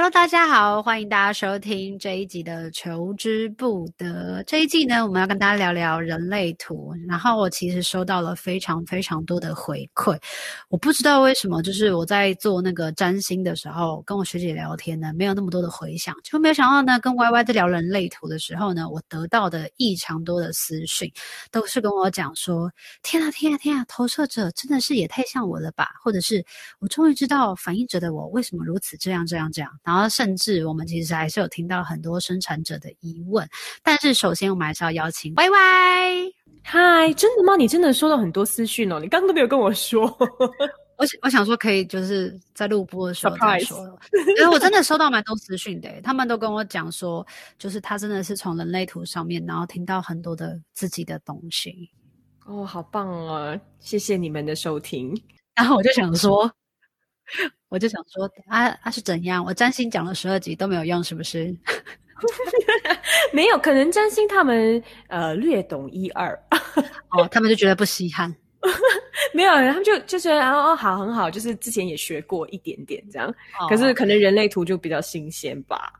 Hello，大家好，欢迎大家收听这一集的《求之不得》。这一季呢，我们要跟大家聊聊人类图。然后我其实收到了非常非常多的回馈，我不知道为什么，就是我在做那个占星的时候，跟我学姐聊天呢，没有那么多的回响，就没有想到呢，跟 Y Y 在聊人类图的时候呢，我得到的异常多的私讯，都是跟我讲说：“天啊，天啊，天啊，投射者真的是也太像我了吧？”或者是“我终于知道反应者的我为什么如此这样这样这样。”然后，甚至我们其实还是有听到很多生产者的疑问。但是，首先我们还是要邀请 Y Y。嗨，真的吗？你真的收到很多私讯哦！你刚刚都没有跟我说。我我想说，可以就是在录播的时候再说。因为我真的收到蛮多私讯的，他们都跟我讲说，就是他真的是从人类图上面，然后听到很多的自己的东西。哦，好棒哦！谢谢你们的收听。然后我就想说。我就想说，啊啊是怎样？我占星讲了十二集都没有用，是不是？没有，可能占星他们呃略懂一二哦，他们就觉得不稀罕。没有，他们就就觉得哦好很好，就是之前也学过一点点这样。哦、可是可能人类图就比较新鲜吧。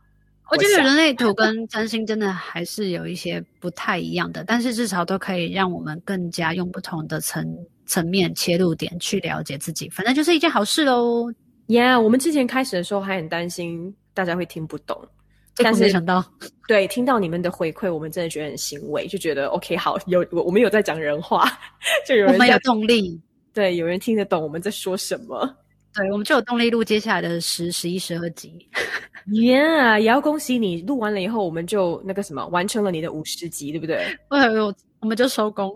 我觉得人类图跟占星真的还是有一些不太一样的，但是至少都可以让我们更加用不同的层层面切入点去了解自己，反正就是一件好事喽。Yeah，我们之前开始的时候还很担心大家会听不懂，但是没想到，对，听到你们的回馈，我们真的觉得很欣慰，就觉得 OK，好，有我我们有在讲人话，就有人我们有动力，对，有人听得懂我们在说什么，对，我们就有动力录接下来的十、十一、十二集。Yeah，也要恭喜你录完了以后，我们就那个什么完成了你的五十集，对不对？哎呦，我们就收工，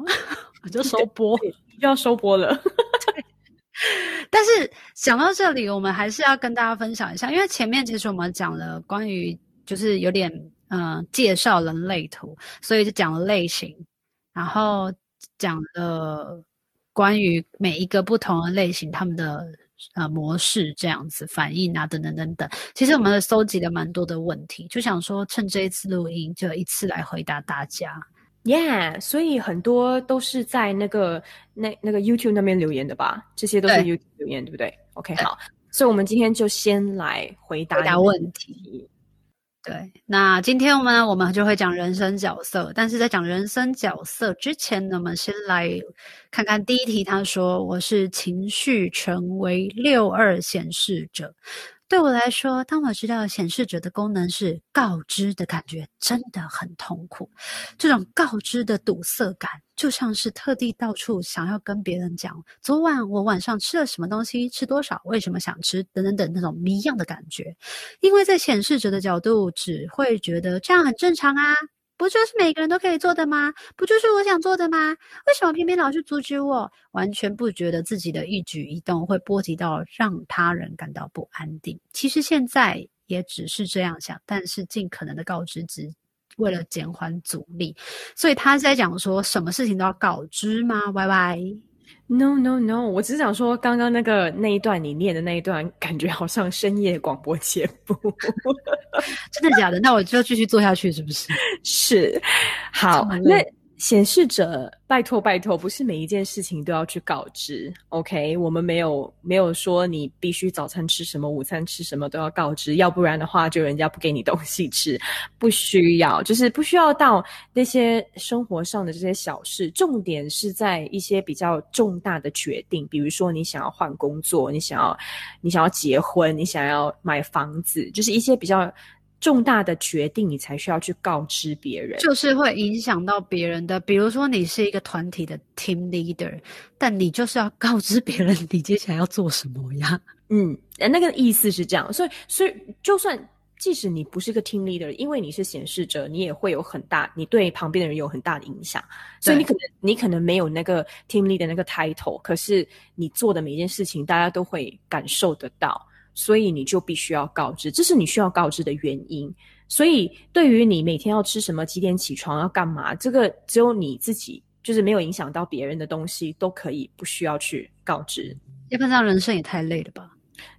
我就收播，又要收播了。但是讲到这里，我们还是要跟大家分享一下，因为前面其实我们讲了关于就是有点嗯、呃、介绍人类图，所以就讲了类型，然后讲了关于每一个不同的类型他们的呃模式这样子反应啊等等等等。其实我们搜集了蛮多的问题，就想说趁这一次录音就一次来回答大家。Yeah，所以很多都是在那个那那个 YouTube 那边留言的吧？这些都是 YouTube 留言，对，对不对？OK，对好，所以我们今天就先来回答，问题。对，那今天我们我们就会讲人生角色，但是在讲人生角色之前呢，我们先来看看第一题。他说：“我是情绪成为六二显示者。”对我来说，当我知道显示者的功能是告知的感觉，真的很痛苦。这种告知的堵塞感，就像是特地到处想要跟别人讲，昨晚我晚上吃了什么东西，吃多少，为什么想吃，等等等那种谜样的感觉。因为在显示者的角度，只会觉得这样很正常啊。不就是每个人都可以做的吗？不就是我想做的吗？为什么偏偏老是阻止我？完全不觉得自己的一举一动会波及到让他人感到不安定。其实现在也只是这样想，但是尽可能的告知只，为了减缓阻力。所以他是在讲说，什么事情都要告知吗？Y Y。No no no，我只是想说，刚刚那个那一段你念的那一段，感觉好像深夜广播节目，真的假的？那我就继续做下去，是不是？是，好，那。显示者，拜托拜托，不是每一件事情都要去告知，OK？我们没有没有说你必须早餐吃什么，午餐吃什么都要告知，要不然的话就人家不给你东西吃，不需要，就是不需要到那些生活上的这些小事。重点是在一些比较重大的决定，比如说你想要换工作，你想要你想要结婚，你想要买房子，就是一些比较。重大的决定，你才需要去告知别人，就是会影响到别人的。比如说，你是一个团体的 team leader，但你就是要告知别人你接下来要做什么呀？嗯，那个意思是这样。所以，所以就算即使你不是个 team leader，因为你是显示者，你也会有很大，你对旁边的人有很大的影响。所以你可能你可能没有那个 team leader 那个 title，可是你做的每一件事情，大家都会感受得到。所以你就必须要告知，这是你需要告知的原因。所以对于你每天要吃什么、几点起床、要干嘛，这个只有你自己，就是没有影响到别人的东西，都可以不需要去告知。要不然人生也太累了吧？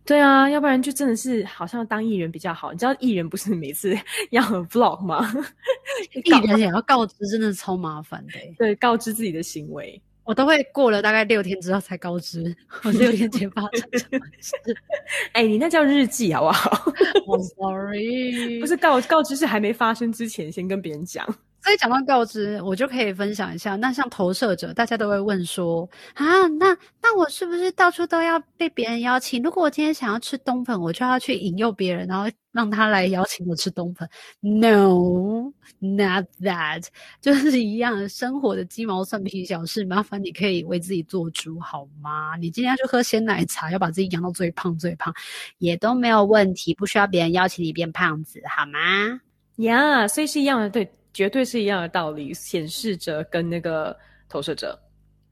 对啊，要不然就真的是好像当艺人比较好。你知道艺人不是每次 要 vlog 吗？艺 人也要告知，真的超麻烦的。对，告知自己的行为，我都会过了大概六天之后才告知，我六天前发生什么事。哎、欸，你那叫日记好不好？I'm sorry，不是告告知，是还没发生之前先跟别人讲。所以讲到告知，我就可以分享一下。那像投射者，大家都会问说啊，那那我是不是到处都要被别人邀请？如果我今天想要吃冬粉，我就要去引诱别人，然后让他来邀请我吃冬粉？No，not that，就是一样生活的鸡毛蒜皮小事，麻烦你可以为自己做主好吗？你今天要去喝鲜奶茶，要把自己养到最胖最胖，也都没有问题，不需要别人邀请你变胖子好吗？呀，yeah, 所以是一样的，对。绝对是一样的道理，显示者跟那个投射者。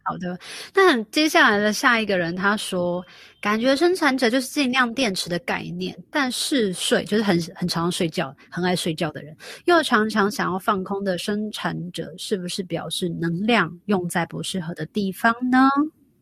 好的，那接下来的下一个人他说，感觉生产者就是尽量电池的概念，但嗜睡就是很很常睡觉，很爱睡觉的人，又常常想要放空的生产者，是不是表示能量用在不适合的地方呢？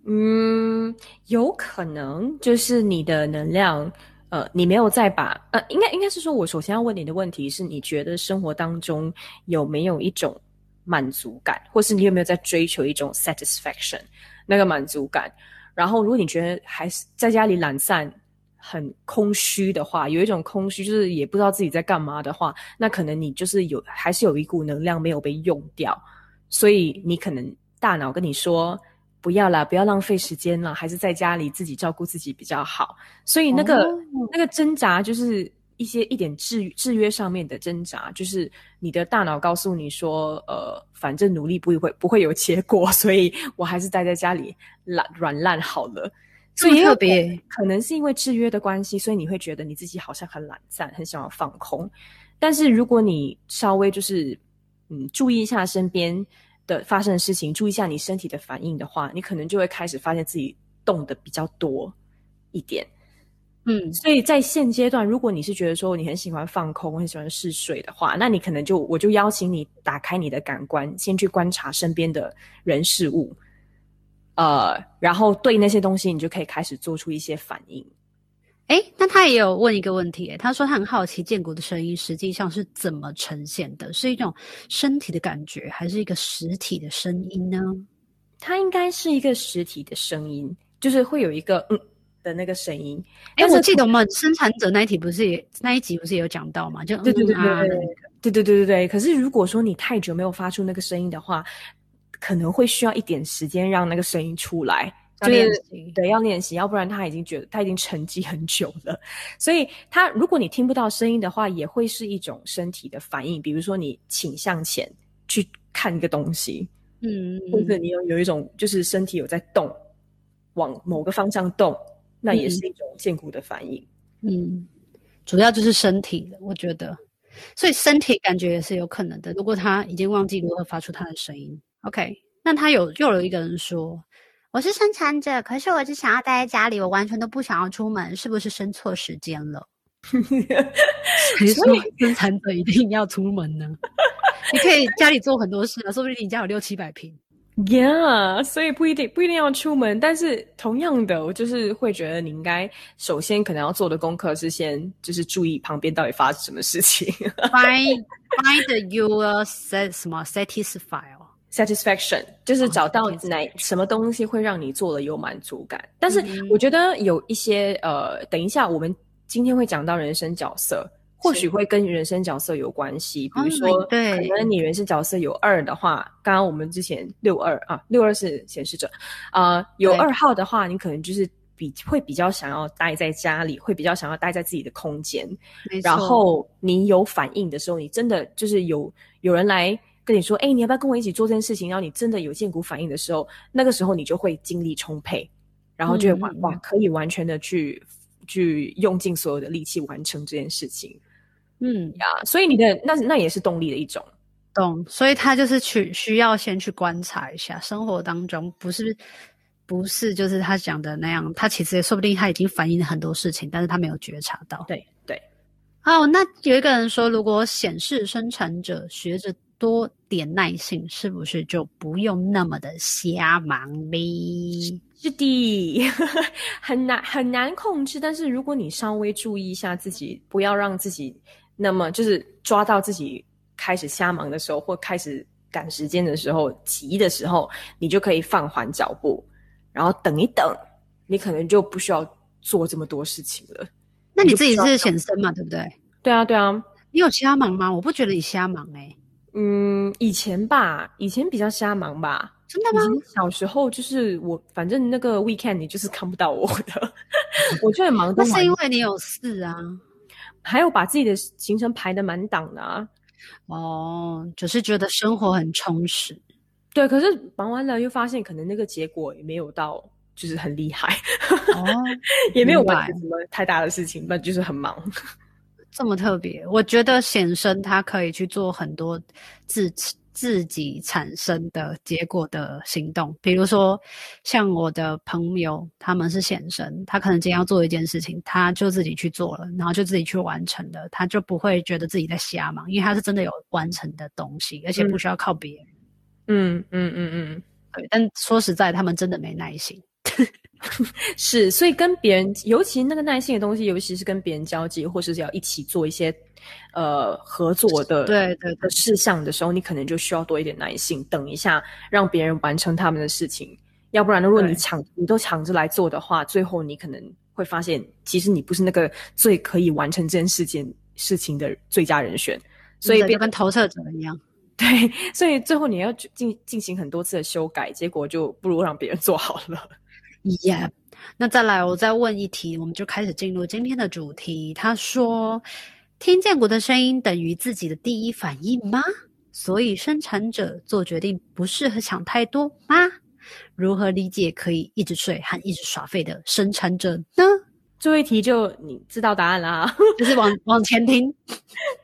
嗯，有可能，就是你的能量。呃，你没有再把呃，应该应该是说，我首先要问你的问题是，你觉得生活当中有没有一种满足感，或是你有没有在追求一种 satisfaction 那个满足感？然后，如果你觉得还是在家里懒散、很空虚的话，有一种空虚，就是也不知道自己在干嘛的话，那可能你就是有还是有一股能量没有被用掉，所以你可能大脑跟你说。不要啦，不要浪费时间了，还是在家里自己照顾自己比较好。所以那个、哦、那个挣扎，就是一些一点制制约上面的挣扎，就是你的大脑告诉你说，呃，反正努力不会不会有结果，所以我还是待在家里懒软烂好了。所以特别可能是因为制约的关系，所以你会觉得你自己好像很懒散，很想要放空。但是如果你稍微就是嗯注意一下身边。的发生的事情，注意一下你身体的反应的话，你可能就会开始发现自己动的比较多一点。嗯，所以在现阶段，如果你是觉得说你很喜欢放空，很喜欢嗜睡的话，那你可能就我就邀请你打开你的感官，先去观察身边的人事物，呃，然后对那些东西，你就可以开始做出一些反应。哎，那他也有问一个问题，他说他很好奇建国的声音实际上是怎么呈现的，是一种身体的感觉，还是一个实体的声音呢？他应该是一个实体的声音，就是会有一个嗯的那个声音。哎，我记得我们生产者那一题不是也那一集不是也有讲到嘛？就、对对对对对对对对对对。可是如果说你太久没有发出那个声音的话，可能会需要一点时间让那个声音出来。就是对，要练习，要不然他已经觉得他已经沉寂很久了。所以他如果你听不到声音的话，也会是一种身体的反应，比如说你倾向前去看一个东西，嗯，或者你有有一种就是身体有在动，往某个方向动，那也是一种健骨的反应。嗯，主要就是身体的，我觉得，所以身体感觉也是有可能的。如果他已经忘记如何发出他的声音，OK，那他有又有一个人说。我是生产者，可是我只想要待在家里，我完全都不想要出门，是不是生错时间了？谁说生产者一定要出门呢？你可以家里做很多事啊，说不定你家有六七百平。Yeah，所以不一定不一定要出门，但是同样的，我就是会觉得你应该首先可能要做的功课是先就是注意旁边到底发生什么事情。Find find your set 什么 satisfy。Satisfaction 就是找到哪什么东西会让你做了有满足感，但是我觉得有一些呃，等一下我们今天会讲到人生角色，或许会跟人生角色有关系。比如说，对，可能你人生角色有二的话，刚刚我们之前六二啊，六二是显示者啊，有二号的话，你可能就是比会比较想要待在家里，会比较想要待在自己的空间。然后你有反应的时候，你真的就是有有人来。跟你说，哎、欸，你要不要跟我一起做这件事情？然后你真的有见骨反应的时候，那个时候你就会精力充沛，然后就会哇，哇，可以完全的去去用尽所有的力气完成这件事情。嗯呀，所以你的那那也是动力的一种，懂？所以他就是去需要先去观察一下生活当中，不是不是就是他讲的那样，他其实也说不定他已经反映了很多事情，但是他没有觉察到。对对。哦，那有一个人说，如果显示生产者学着。多点耐性，是不是就不用那么的瞎忙哩？是的，很难很难控制。但是如果你稍微注意一下自己，不要让自己那么就是抓到自己开始瞎忙的时候，或开始赶时间的时候、急的时候，你就可以放缓脚步，然后等一等，你可能就不需要做这么多事情了。那你自己是显身嘛？对不对？对啊，对啊。你有瞎忙吗？我不觉得你瞎忙哎、欸。嗯，以前吧，以前比较瞎忙吧。真的吗？小时候就是我，反正那个 weekend 你就是看不到我的，我就很忙。那是因为你有事啊，还有把自己的行程排的满档的啊。哦，就是觉得生活很充实。对，可是忙完了又发现，可能那个结果也没有到，就是很厉害。哦，也没有完成什么太大的事情，那就是很忙。这么特别，我觉得显生他可以去做很多自自己产生的结果的行动，比如说像我的朋友，他们是显生，他可能今天要做一件事情，他就自己去做了，然后就自己去完成了，他就不会觉得自己在瞎忙，因为他是真的有完成的东西，而且不需要靠别人。嗯嗯嗯嗯，对。但说实在，他们真的没耐心。是，所以跟别人，尤其那个耐心的东西，尤其是跟别人交际，或是要一起做一些呃合作的对对的事项的时候，你可能就需要多一点耐心，等一下让别人完成他们的事情。要不然，如果你抢你都抢着来做的话，最后你可能会发现，其实你不是那个最可以完成这件事件事情的最佳人选。所以，就跟投射者一样。对，所以最后你要进进行很多次的修改，结果就不如让别人做好了。Yeah，那再来，我再问一题，我们就开始进入今天的主题。他说：“听见鼓的声音等于自己的第一反应吗？所以生产者做决定不适合想太多吗？如何理解可以一直睡和一直耍废的生产者呢？”这一题就你知道答案啦，就是往 往前听。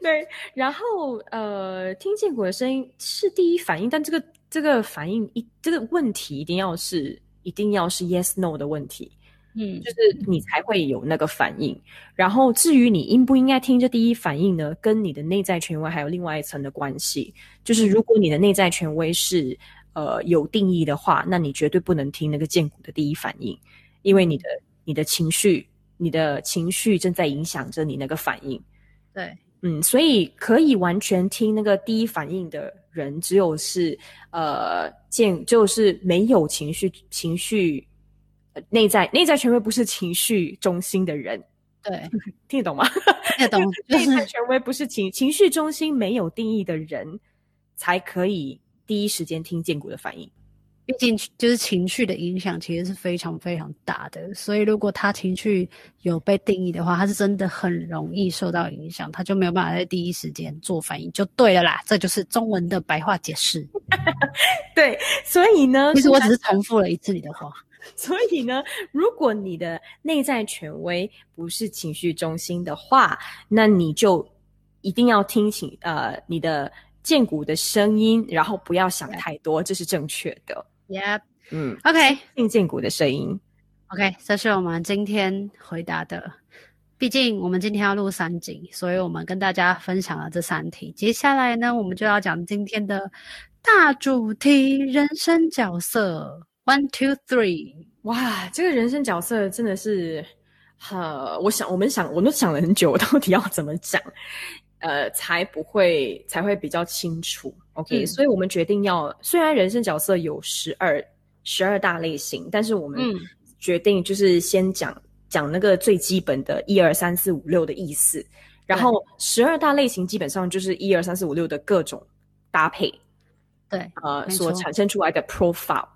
对，然后呃，听见鼓的声音是第一反应，但这个这个反应一这个问题一定要是。一定要是 yes no 的问题，嗯，就是你才会有那个反应。然后至于你应不应该听这第一反应呢，跟你的内在权威还有另外一层的关系。就是如果你的内在权威是呃有定义的话，那你绝对不能听那个荐骨的第一反应，因为你的你的情绪，你的情绪正在影响着你那个反应。对，嗯，所以可以完全听那个第一反应的人，只有是呃。就是没有情绪，情绪内在内在权威不是情绪中心的人，对，听得懂吗？听得懂。内在权威不是情情绪中心没有定义的人，才可以第一时间听荐骨的反应。毕竟，就是情绪的影响其实是非常非常大的，所以如果他情绪有被定义的话，他是真的很容易受到影响，他就没有办法在第一时间做反应，就对了啦。这就是中文的白话解释。对，所以呢，其实我只是重复了一次你的话。所以呢，如果你的内在权威不是情绪中心的话，那你就一定要听清呃你的剑骨的声音，然后不要想太多，这是正确的。Yep，嗯，OK，听荐骨的声音，OK，这是我们今天回答的。毕竟我们今天要录三集，所以我们跟大家分享了这三题。接下来呢，我们就要讲今天的大主题——人生角色。One, two, three，哇，这个人生角色真的是，呃，我想，我们想，我都想了很久，我到底要怎么讲，呃，才不会才会比较清楚。OK，嗯，所以我们决定要，虽然人生角色有十二十二大类型，但是我们决定就是先讲讲那个最基本的一二三四五六的意思，然后十二大类型基本上就是一二三四五六的各种搭配，对，呃，所产生出来的 profile。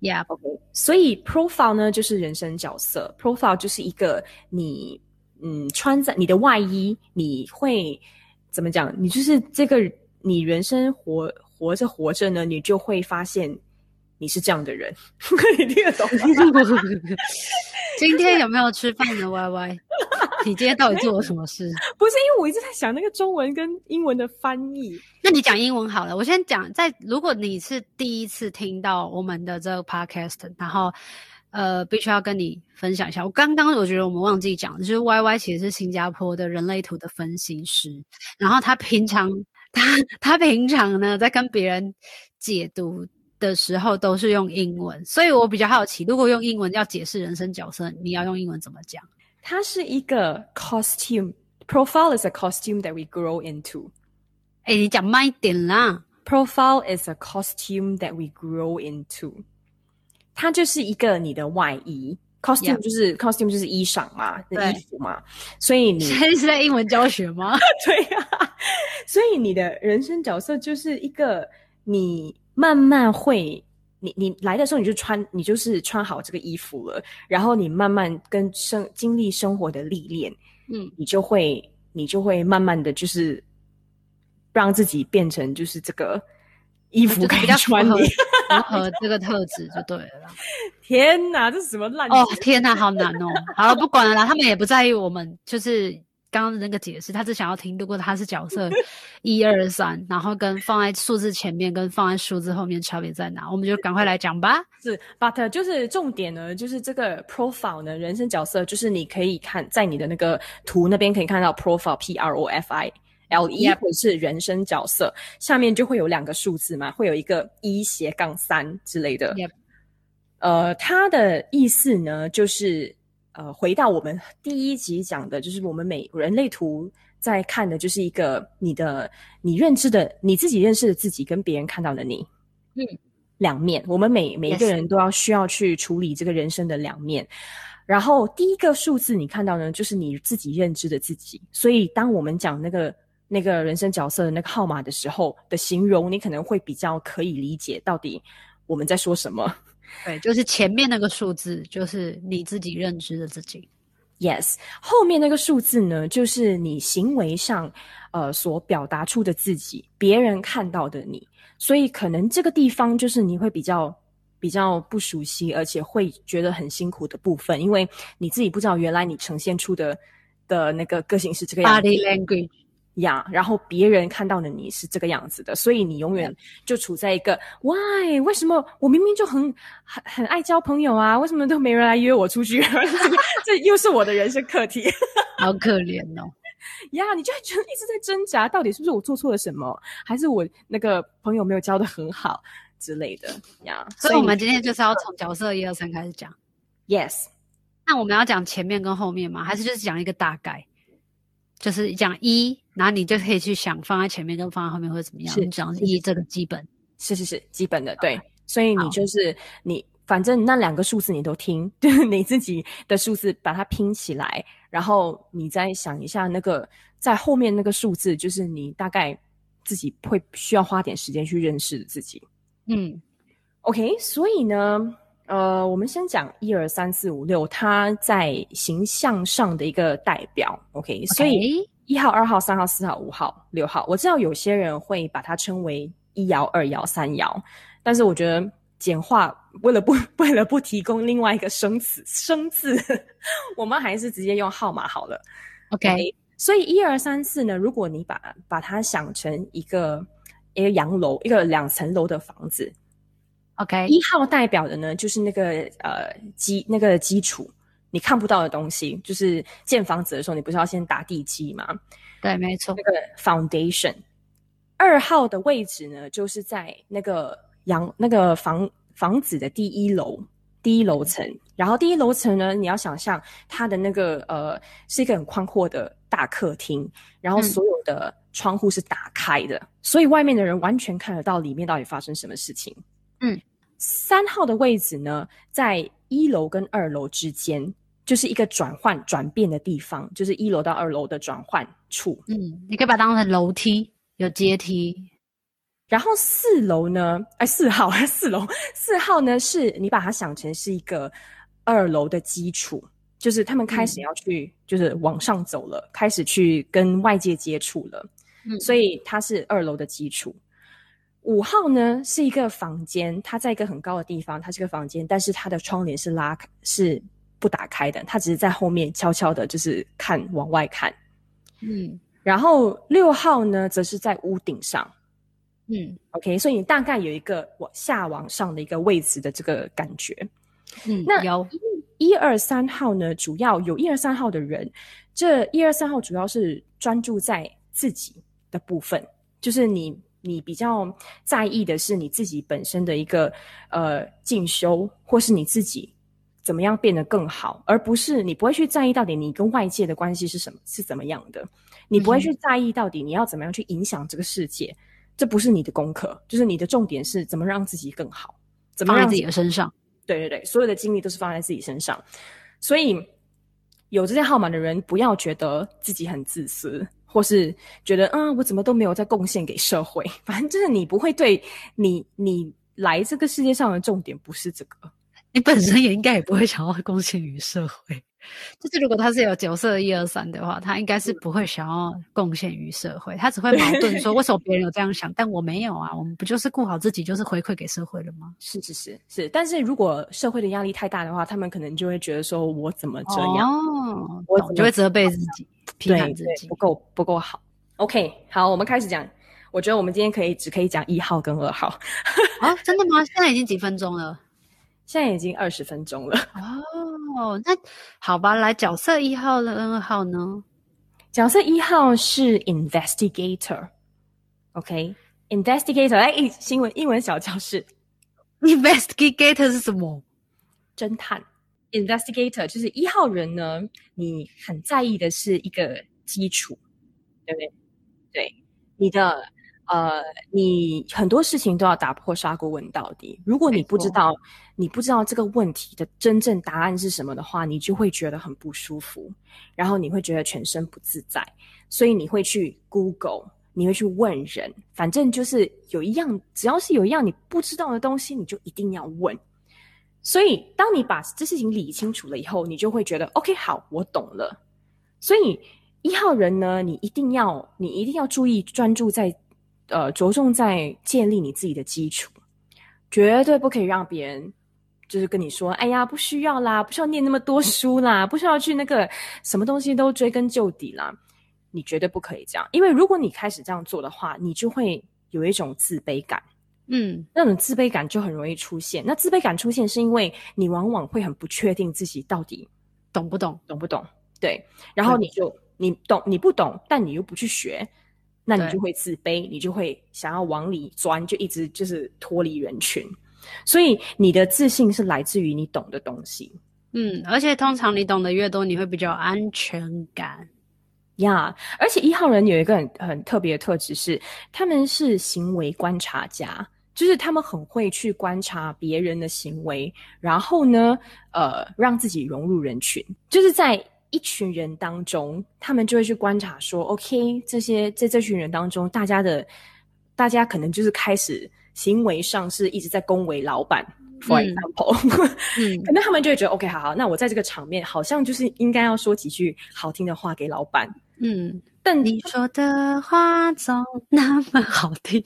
Yeah，OK，所以 profile 呢就是人生角色，profile 就是一个你嗯穿在你的外衣，你会怎么讲？你就是这个。你人生活活着活着呢，你就会发现你是这样的人。你听得懂吗？今天有没有吃饭呢？Y Y，你今天到底做了什么事？不是，因为我一直在想那个中文跟英文的翻译。那你讲英文好了。我先讲，在如果你是第一次听到我们的这个 podcast，然后呃，必须要跟你分享一下。我刚刚我觉得我们忘记讲，就是 Y Y 其实是新加坡的人类图的分析师，然后他平常。他他平常呢，在跟别人解读的时候都是用英文，所以我比较好奇，如果用英文要解释人生角色，你要用英文怎么讲？它是一个 costume profile is a costume that we grow into。哎，你讲慢一点啦。Profile is a costume that we grow into。它就是一个你的外衣。costume 就是 costume 就是衣裳嘛，的衣服嘛，所以你 现在是在英文教学吗？对呀、啊，所以你的人生角色就是一个你慢慢会，你你来的时候你就穿，你就是穿好这个衣服了，然后你慢慢跟生经历生活的历练，嗯，你就会你就会慢慢的就是让自己变成就是这个。衣服可以穿你，符合这个特质就对了。天哪，这是什么烂？哦，天哪，好难哦。好了，不管了啦，他们也不在意我们，就是刚刚的那个解释，他只想要听。如果他是角色 一二三，然后跟放在数字前面跟放在数字后面差别在哪？我们就赶快来讲吧。是，but 就是重点呢，就是这个 profile 呢，人生角色，就是你可以看在你的那个图那边可以看到 profile P R O F I。L 一或者是人生角色.下面就会有两个数字嘛，会有一个一斜杠三之类的。Yep. 呃，它的意思呢，就是呃，回到我们第一集讲的，就是我们每人类图在看的，就是一个你的你认知的你自己认识的自己跟别人看到的你，嗯，两面。我们每每一个人都要需要去处理这个人生的两面。然后第一个数字你看到呢，就是你自己认知的自己。所以当我们讲那个。那个人生角色的那个号码的时候的形容，你可能会比较可以理解到底我们在说什么。对，就是前面那个数字，就是你自己认知的自己。Yes，后面那个数字呢，就是你行为上呃所表达出的自己，别人看到的你。所以可能这个地方就是你会比较比较不熟悉，而且会觉得很辛苦的部分，因为你自己不知道原来你呈现出的的那个个性是这个样子。Body language。呀然后别人看到的你是这个样子的，所以你永远就处在一个 Why？为什么我明明就很很很爱交朋友啊？为什么都没人来约我出去？这又是我的人生课题，好可怜哦。呀，yeah, 你就会觉得一直在挣扎，到底是不是我做错了什么，还是我那个朋友没有交的很好之类的呀？Yeah, 所以我们今天就是要从角色一二三开始讲。Yes，那我们要讲前面跟后面吗？还是就是讲一个大概？就是讲一，然后你就可以去想放在前面跟放在后面会怎么样。是你讲一这个基本，是是是基本的，对。所以你就是你，反正那两个数字你都听，就是你自己的数字把它拼起来，然后你再想一下那个在后面那个数字，就是你大概自己会需要花点时间去认识自己。嗯，OK，所以呢。呃，我们先讲一二三四五六，它在形象上的一个代表，OK，, okay. 所以一号、二号、三号、四号、五号、六号，我知道有些人会把它称为一爻、二爻、三爻，但是我觉得简化，为了不 为了不提供另外一个生词生字，我们还是直接用号码好了，OK, okay. 所以一二三四呢，如果你把把它想成一个一个洋楼，一个两层楼的房子。OK，一号代表的呢，就是那个呃基那个基础，你看不到的东西，就是建房子的时候，你不是要先打地基吗？对，没错，那个 foundation。二号的位置呢，就是在那个阳那个房房子的第一楼第一楼层，然后第一楼层呢，你要想象它的那个呃是一个很宽阔的大客厅，然后所有的窗户是打开的，嗯、所以外面的人完全看得到里面到底发生什么事情。嗯。三号的位置呢，在一楼跟二楼之间，就是一个转换转变的地方，就是一楼到二楼的转换处。嗯，你可以把它当成楼梯，有阶梯。然后四楼呢，哎，四号，四楼，四号呢，是你把它想成是一个二楼的基础，就是他们开始要去，嗯、就是往上走了，开始去跟外界接触了。嗯，所以它是二楼的基础。五号呢，是一个房间，它在一个很高的地方，它是个房间，但是它的窗帘是拉开，是不打开的，他只是在后面悄悄的，就是看往外看。嗯，然后六号呢，则是在屋顶上。嗯，OK，所以你大概有一个往下往上的一个位置的这个感觉。嗯，那有一二三号呢，主要有一二三号的人，这一二三号主要是专注在自己的部分，就是你。你比较在意的是你自己本身的一个呃进修，或是你自己怎么样变得更好，而不是你不会去在意到底你跟外界的关系是什么，是怎么样的，你不会去在意到底你要怎么样去影响这个世界，这不是你的功课，就是你的重点是怎么让自己更好，怎么让自己的身上，对对对，所有的精力都是放在自己身上，所以有这些号码的人，不要觉得自己很自私。或是觉得，嗯，我怎么都没有在贡献给社会，反正就是你不会对你，你来这个世界上的重点不是这个，你本身也应该也不会想要贡献于社会。就是如果他是有角色一二三的话，他应该是不会想要贡献于社会，他只会矛盾说，为什么别人有这样想，但我没有啊？我们不就是顾好自己，就是回馈给社会了吗？是是是是，但是如果社会的压力太大的话，他们可能就会觉得说，我怎么这样？哦，我就会责备自己，批判自己，不够不够好。OK，好，我们开始讲。我觉得我们今天可以只可以讲一号跟二号。啊，真的吗？现在已经几分钟了？现在已经二十分钟了。哦，那好吧，来角色一号的 N 号呢？角色一号是 investigator，OK，investigator，okay？哎，新闻英文小教室，investigator 是什么？侦探。investigator 就是一号人呢，你很在意的是一个基础，对不对？对，你的。呃，你很多事情都要打破砂锅问到底。如果你不知道，你不知道这个问题的真正答案是什么的话，你就会觉得很不舒服，然后你会觉得全身不自在。所以你会去 Google，你会去问人，反正就是有一样，只要是有一样你不知道的东西，你就一定要问。所以，当你把这事情理清楚了以后，你就会觉得 OK，好，我懂了。所以一号人呢，你一定要，你一定要注意专注在。呃，着重在建立你自己的基础，绝对不可以让别人就是跟你说：“哎呀，不需要啦，不需要念那么多书啦，不需要去那个什么东西都追根究底啦。”你绝对不可以这样，因为如果你开始这样做的话，你就会有一种自卑感。嗯，那种自卑感就很容易出现。那自卑感出现是因为你往往会很不确定自己到底懂不懂，懂不懂？对，然后你就、嗯、你懂你不懂，但你又不去学。那你就会自卑，你就会想要往里钻，就一直就是脱离人群。所以你的自信是来自于你懂的东西。嗯，而且通常你懂得越多，你会比较安全感呀。Yeah, 而且一号人有一个很很特别的特质是，他们是行为观察家，就是他们很会去观察别人的行为，然后呢，呃，让自己融入人群，就是在。一群人当中，他们就会去观察说：“OK，这些在这群人当中，大家的大家可能就是开始行为上是一直在恭维老板。For example，嗯，可能他们就会觉得 OK，好好，那我在这个场面好像就是应该要说几句好听的话给老板。嗯，但你说的话总那么好听，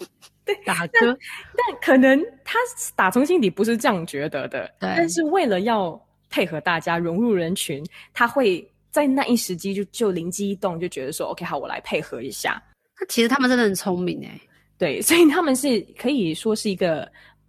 对，大哥，但，但可能他打从心底不是这样觉得的。对，但是为了要配合大家融入人群，他会。在那一时机就就灵机一动，就觉得说 OK 好，我来配合一下。那其实他们真的很聪明诶，对，所以他们是可以说是一个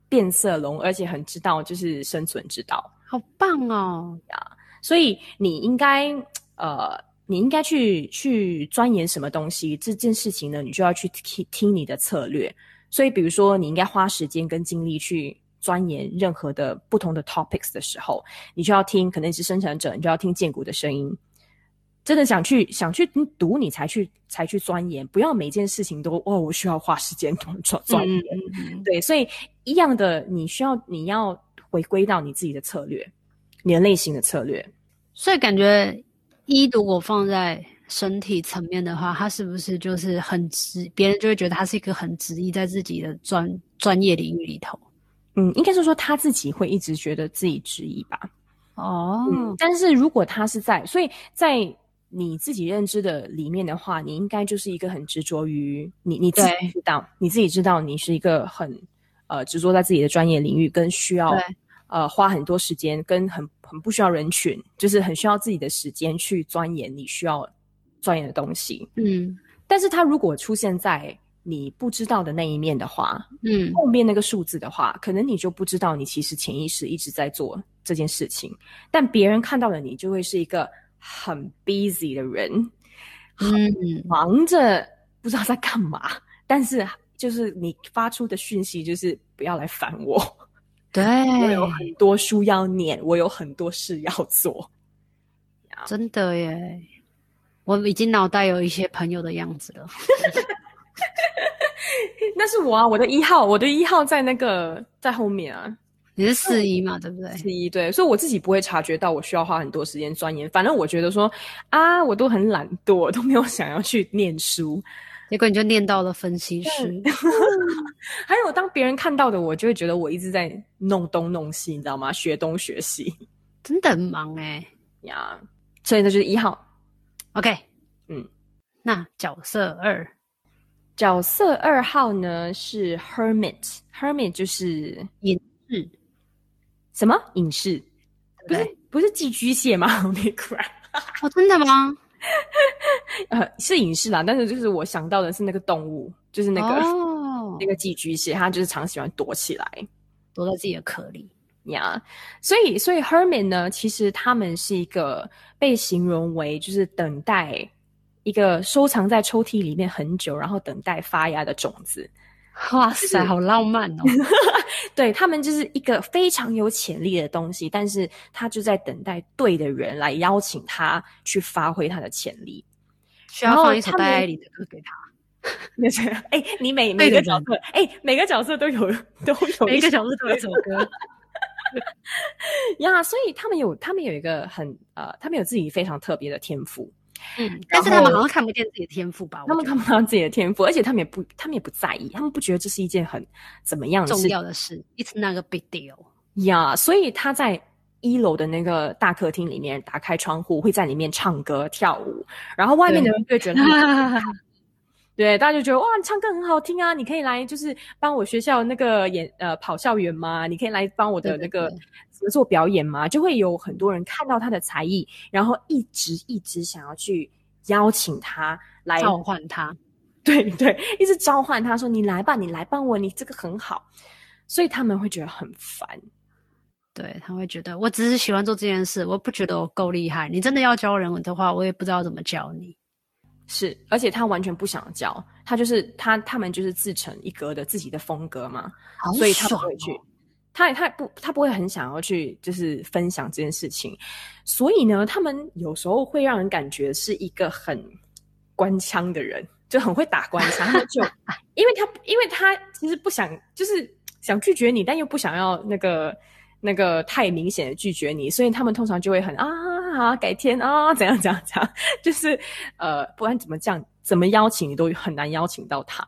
变色龙，而且很知道就是生存之道，好棒哦呀！所以你应该呃，你应该去去钻研什么东西这件事情呢？你就要去听听你的策略。所以比如说，你应该花时间跟精力去。钻研任何的不同的 topics 的时候，你就要听，可能是生产者，你就要听建股的声音。真的想去想去读，你才去才去钻研，不要每件事情都哦，我需要花时间 钻钻研。嗯、对，所以一样的，你需要你要回归到你自己的策略，你的类型的策略。所以感觉一如果放在身体层面的话，他是不是就是很直？别人就会觉得他是一个很执意在自己的专专业领域里头。嗯，应该是说他自己会一直觉得自己质疑吧。哦、嗯，但是如果他是在，所以在。你自己认知的里面的话，你应该就是一个很执着于你你自己知道，你自己知道你是一个很呃执着在自己的专业领域，跟需要呃花很多时间，跟很很不需要人群，就是很需要自己的时间去钻研你需要钻研的东西。嗯，但是它如果出现在你不知道的那一面的话，嗯，后面那个数字的话，可能你就不知道你其实潜意识一直在做这件事情，但别人看到了你就会是一个。很 busy 的人，嗯，忙着不知道在干嘛，但是就是你发出的讯息就是不要来烦我。对，我有很多书要念，我有很多事要做。真的耶，我已经脑袋有一些朋友的样子了。那是我啊，我的一号，我的一号在那个在后面啊。你是四一嘛，对不对？四一对，所以我自己不会察觉到我需要花很多时间钻研。反正我觉得说啊，我都很懒惰，都没有想要去念书。结果你就念到了分析师。还有，当别人看到的我，就会觉得我一直在弄东弄西，你知道吗？学东学西，真的很忙哎、欸、呀。所以这就是一号。OK，嗯，那角色二，角色二号呢是 Hermit，Hermit 就是隐士。什么隐士？不是不是寄居蟹吗？哦，真的吗？呃，是隐士啦，但是就是我想到的是那个动物，就是那个、哦、那个寄居蟹，它就是常喜欢躲起来，躲在自己的壳里呀。Yeah. 所以，所以 Herman 呢，其实他们是一个被形容为就是等待一个收藏在抽屉里面很久，然后等待发芽的种子。哇塞，好浪漫哦！对，他们就是一个非常有潜力的东西，但是他就在等待对的人来邀请他去发挥他的潜力。需要放一首戴爱玲的歌给他。那是哎，你每每个角色哎，每个角色都有都有每个角色都有一首歌 呀，所以他们有他们有一个很呃，他们有自己非常特别的天赋。嗯，但是他们好像看不见自己的天赋吧？他们看不到自己的天赋，而且他们也不，他们也不在意，他们不觉得这是一件很怎么样的重要的事。It's not a big deal 呀。Yeah, 所以他在一楼的那个大客厅里面打开窗户，会在里面唱歌跳舞，然后外面的人就会觉得，对，大家就觉得哇，你唱歌很好听啊，你可以来就是帮我学校那个演呃跑校园吗？你可以来帮我的那个。对对对做表演吗，就会有很多人看到他的才艺，然后一直一直想要去邀请他来召唤他，对对，一直召唤他说：“你来吧，你来帮我，你这个很好。”所以他们会觉得很烦，对，他会觉得我只是喜欢做这件事，我不觉得我够厉害。你真的要教人的话，我也不知道怎么教你。是，而且他完全不想教，他就是他他们就是自成一格的自己的风格嘛，哦，所以他不会去。他也他也不他不会很想要去就是分享这件事情，所以呢，他们有时候会让人感觉是一个很官腔的人，就很会打官腔。他就 因为他因为他其实不想就是想拒绝你，但又不想要那个那个太明显的拒绝你，所以他们通常就会很啊啊改天啊怎样怎样怎样，就是呃不管怎么讲怎么邀请你都很难邀请到他。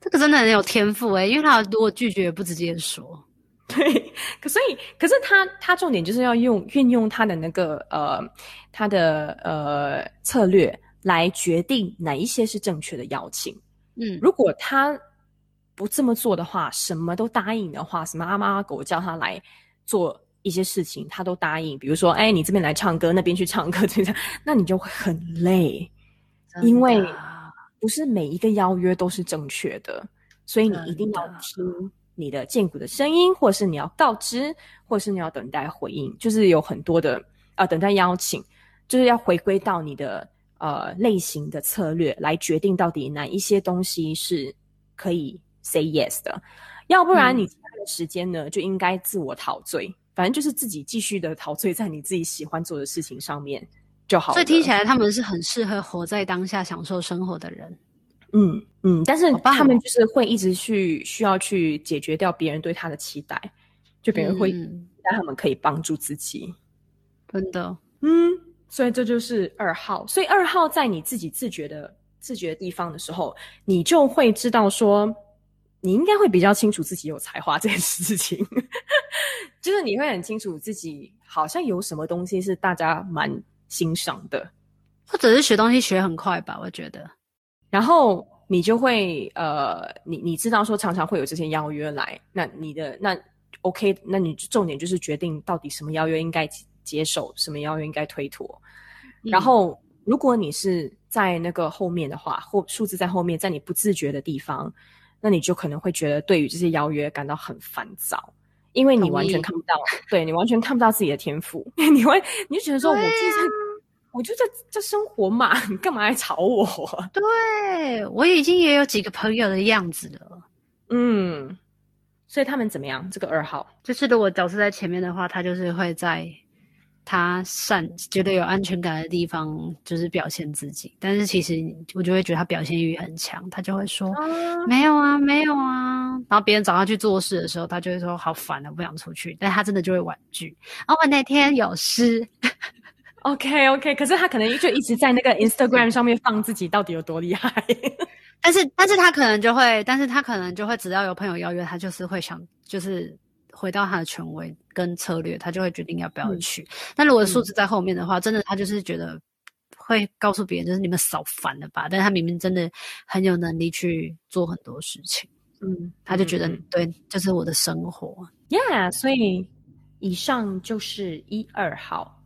这个真的很有天赋诶、欸，因为他如果拒绝也不直接说。对，可所以，可是他他重点就是要用运用他的那个呃，他的呃策略来决定哪一些是正确的邀请。嗯，如果他不这么做的话，什么都答应的话，什么阿猫阿狗叫他来做一些事情，他都答应。比如说，哎，你这边来唱歌，那边去唱歌，这样，那你就会很累，因为不是每一个邀约都是正确的，所以你一定要听。你的荐骨的声音，或是你要告知，或是你要等待回应，就是有很多的呃等待邀请，就是要回归到你的呃类型的策略来决定到底哪一些东西是可以 say yes 的，要不然你其他的时间呢、嗯、就应该自我陶醉，反正就是自己继续的陶醉在你自己喜欢做的事情上面就好了。所以听起来他们是很适合活在当下、享受生活的人。嗯嗯，但是他们就是会一直去需要去解决掉别人对他的期待，就别人会让他们可以帮助自己，真的，嗯，所以这就是二号。所以二号在你自己自觉的自觉的地方的时候，你就会知道说，你应该会比较清楚自己有才华这件事情，就是你会很清楚自己好像有什么东西是大家蛮欣赏的，或者是学东西学很快吧，我觉得。然后你就会呃，你你知道说常常会有这些邀约来，那你的那 OK，那你重点就是决定到底什么邀约应该接受，什么邀约应该推脱。嗯、然后如果你是在那个后面的话，或数字在后面，在你不自觉的地方，那你就可能会觉得对于这些邀约感到很烦躁，因为你完全看不到，对你完全看不到自己的天赋，你会你就觉得说我就是。我就在在生活嘛，你干嘛来吵我？对，我已经也有几个朋友的样子了，嗯，所以他们怎么样？这个二号就是如果角色在前面的话，他就是会在。他善觉得有安全感的地方，就是表现自己。但是其实我就会觉得他表现欲很强，他就会说、啊、没有啊，没有啊。然后别人找他去做事的时候，他就会说好烦啊，不想出去。但他真的就会婉拒。哦，我那天有事。OK OK，可是他可能就一直在那个 Instagram 上面放自己到底有多厉害。但是，但是他可能就会，但是他可能就会，只要有朋友邀约，他就是会想，就是。回到他的权威跟策略，他就会决定要不要去。嗯、但如果数字在后面的话，嗯、真的他就是觉得会告诉别人，就是你们少烦了吧。但是他明明真的很有能力去做很多事情，嗯，他就觉得、嗯、对，这、就是我的生活，Yeah。所以以上就是一二号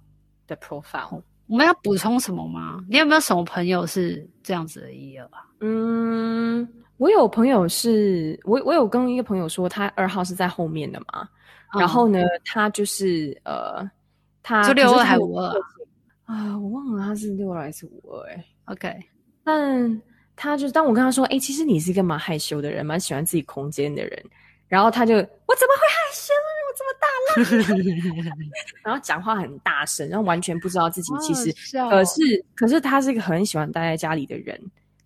的 profile。我们要补充什么吗？你有没有什么朋友是这样子的一二啊？嗯。我有朋友是，我我有跟一个朋友说，他二号是在后面的嘛，嗯、然后呢，他就是呃，他就六二还是五二啊？我忘了他是六二还是五二哎。OK，但他就当我跟他说，哎、欸，其实你是一个蛮害羞的人，蛮喜欢自己空间的人，然后他就，我怎么会害羞？我这么大了，然后讲话很大声，然后完全不知道自己其实，可是可是他是一个很喜欢待在家里的人。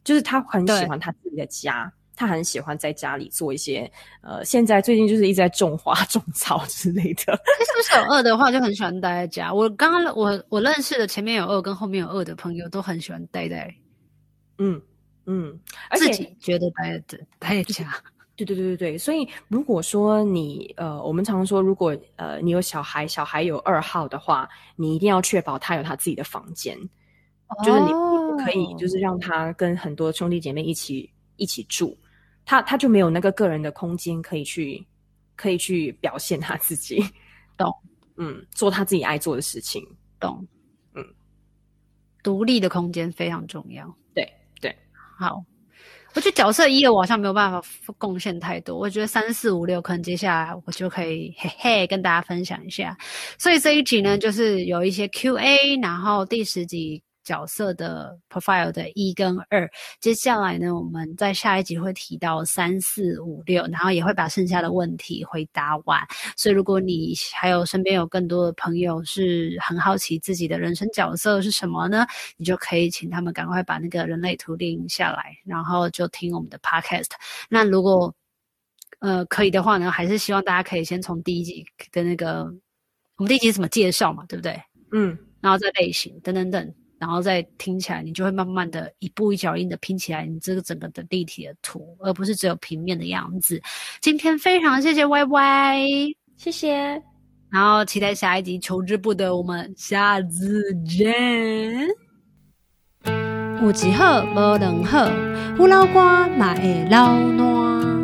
就是他很喜欢他自己的家，他很喜欢在家里做一些呃，现在最近就是一直在种花、种草之类的。是不是有二的话就很喜欢待在家？我刚刚我我认识的前面有二跟后面有二的朋友都很喜欢待在，嗯嗯，而且自己觉得待在待在家。对对对对对，所以如果说你呃，我们常常说，如果呃你有小孩，小孩有二号的话，你一定要确保他有他自己的房间。就是你不可以，就是让他跟很多兄弟姐妹一起一起住，他他就没有那个个人的空间可以去可以去表现他自己，懂？嗯，做他自己爱做的事情，懂？嗯，独立的空间非常重要。对对，好。我觉得角色一我好像没有办法贡献太多，我觉得三四五六可能接下来我就可以嘿嘿跟大家分享一下。所以这一集呢，就是有一些 Q&A，然后第十集。角色的 profile 的一跟二，接下来呢，我们在下一集会提到三四五六，然后也会把剩下的问题回答完。所以，如果你还有身边有更多的朋友是很好奇自己的人生角色是什么呢？你就可以请他们赶快把那个人类图定下来，然后就听我们的 podcast。那如果呃可以的话呢，还是希望大家可以先从第一集的那个，我们第一集怎么介绍嘛，对不对？嗯，然后再类型等等等。然后再听起来，你就会慢慢的一步一脚印的拼起来，你这个整个的立体的图，而不是只有平面的样子。今天非常谢谢 Y Y，谢谢。然后期待下一集，求之不得，我们下次见。有一好无两好，有老瓜嘛会老烂。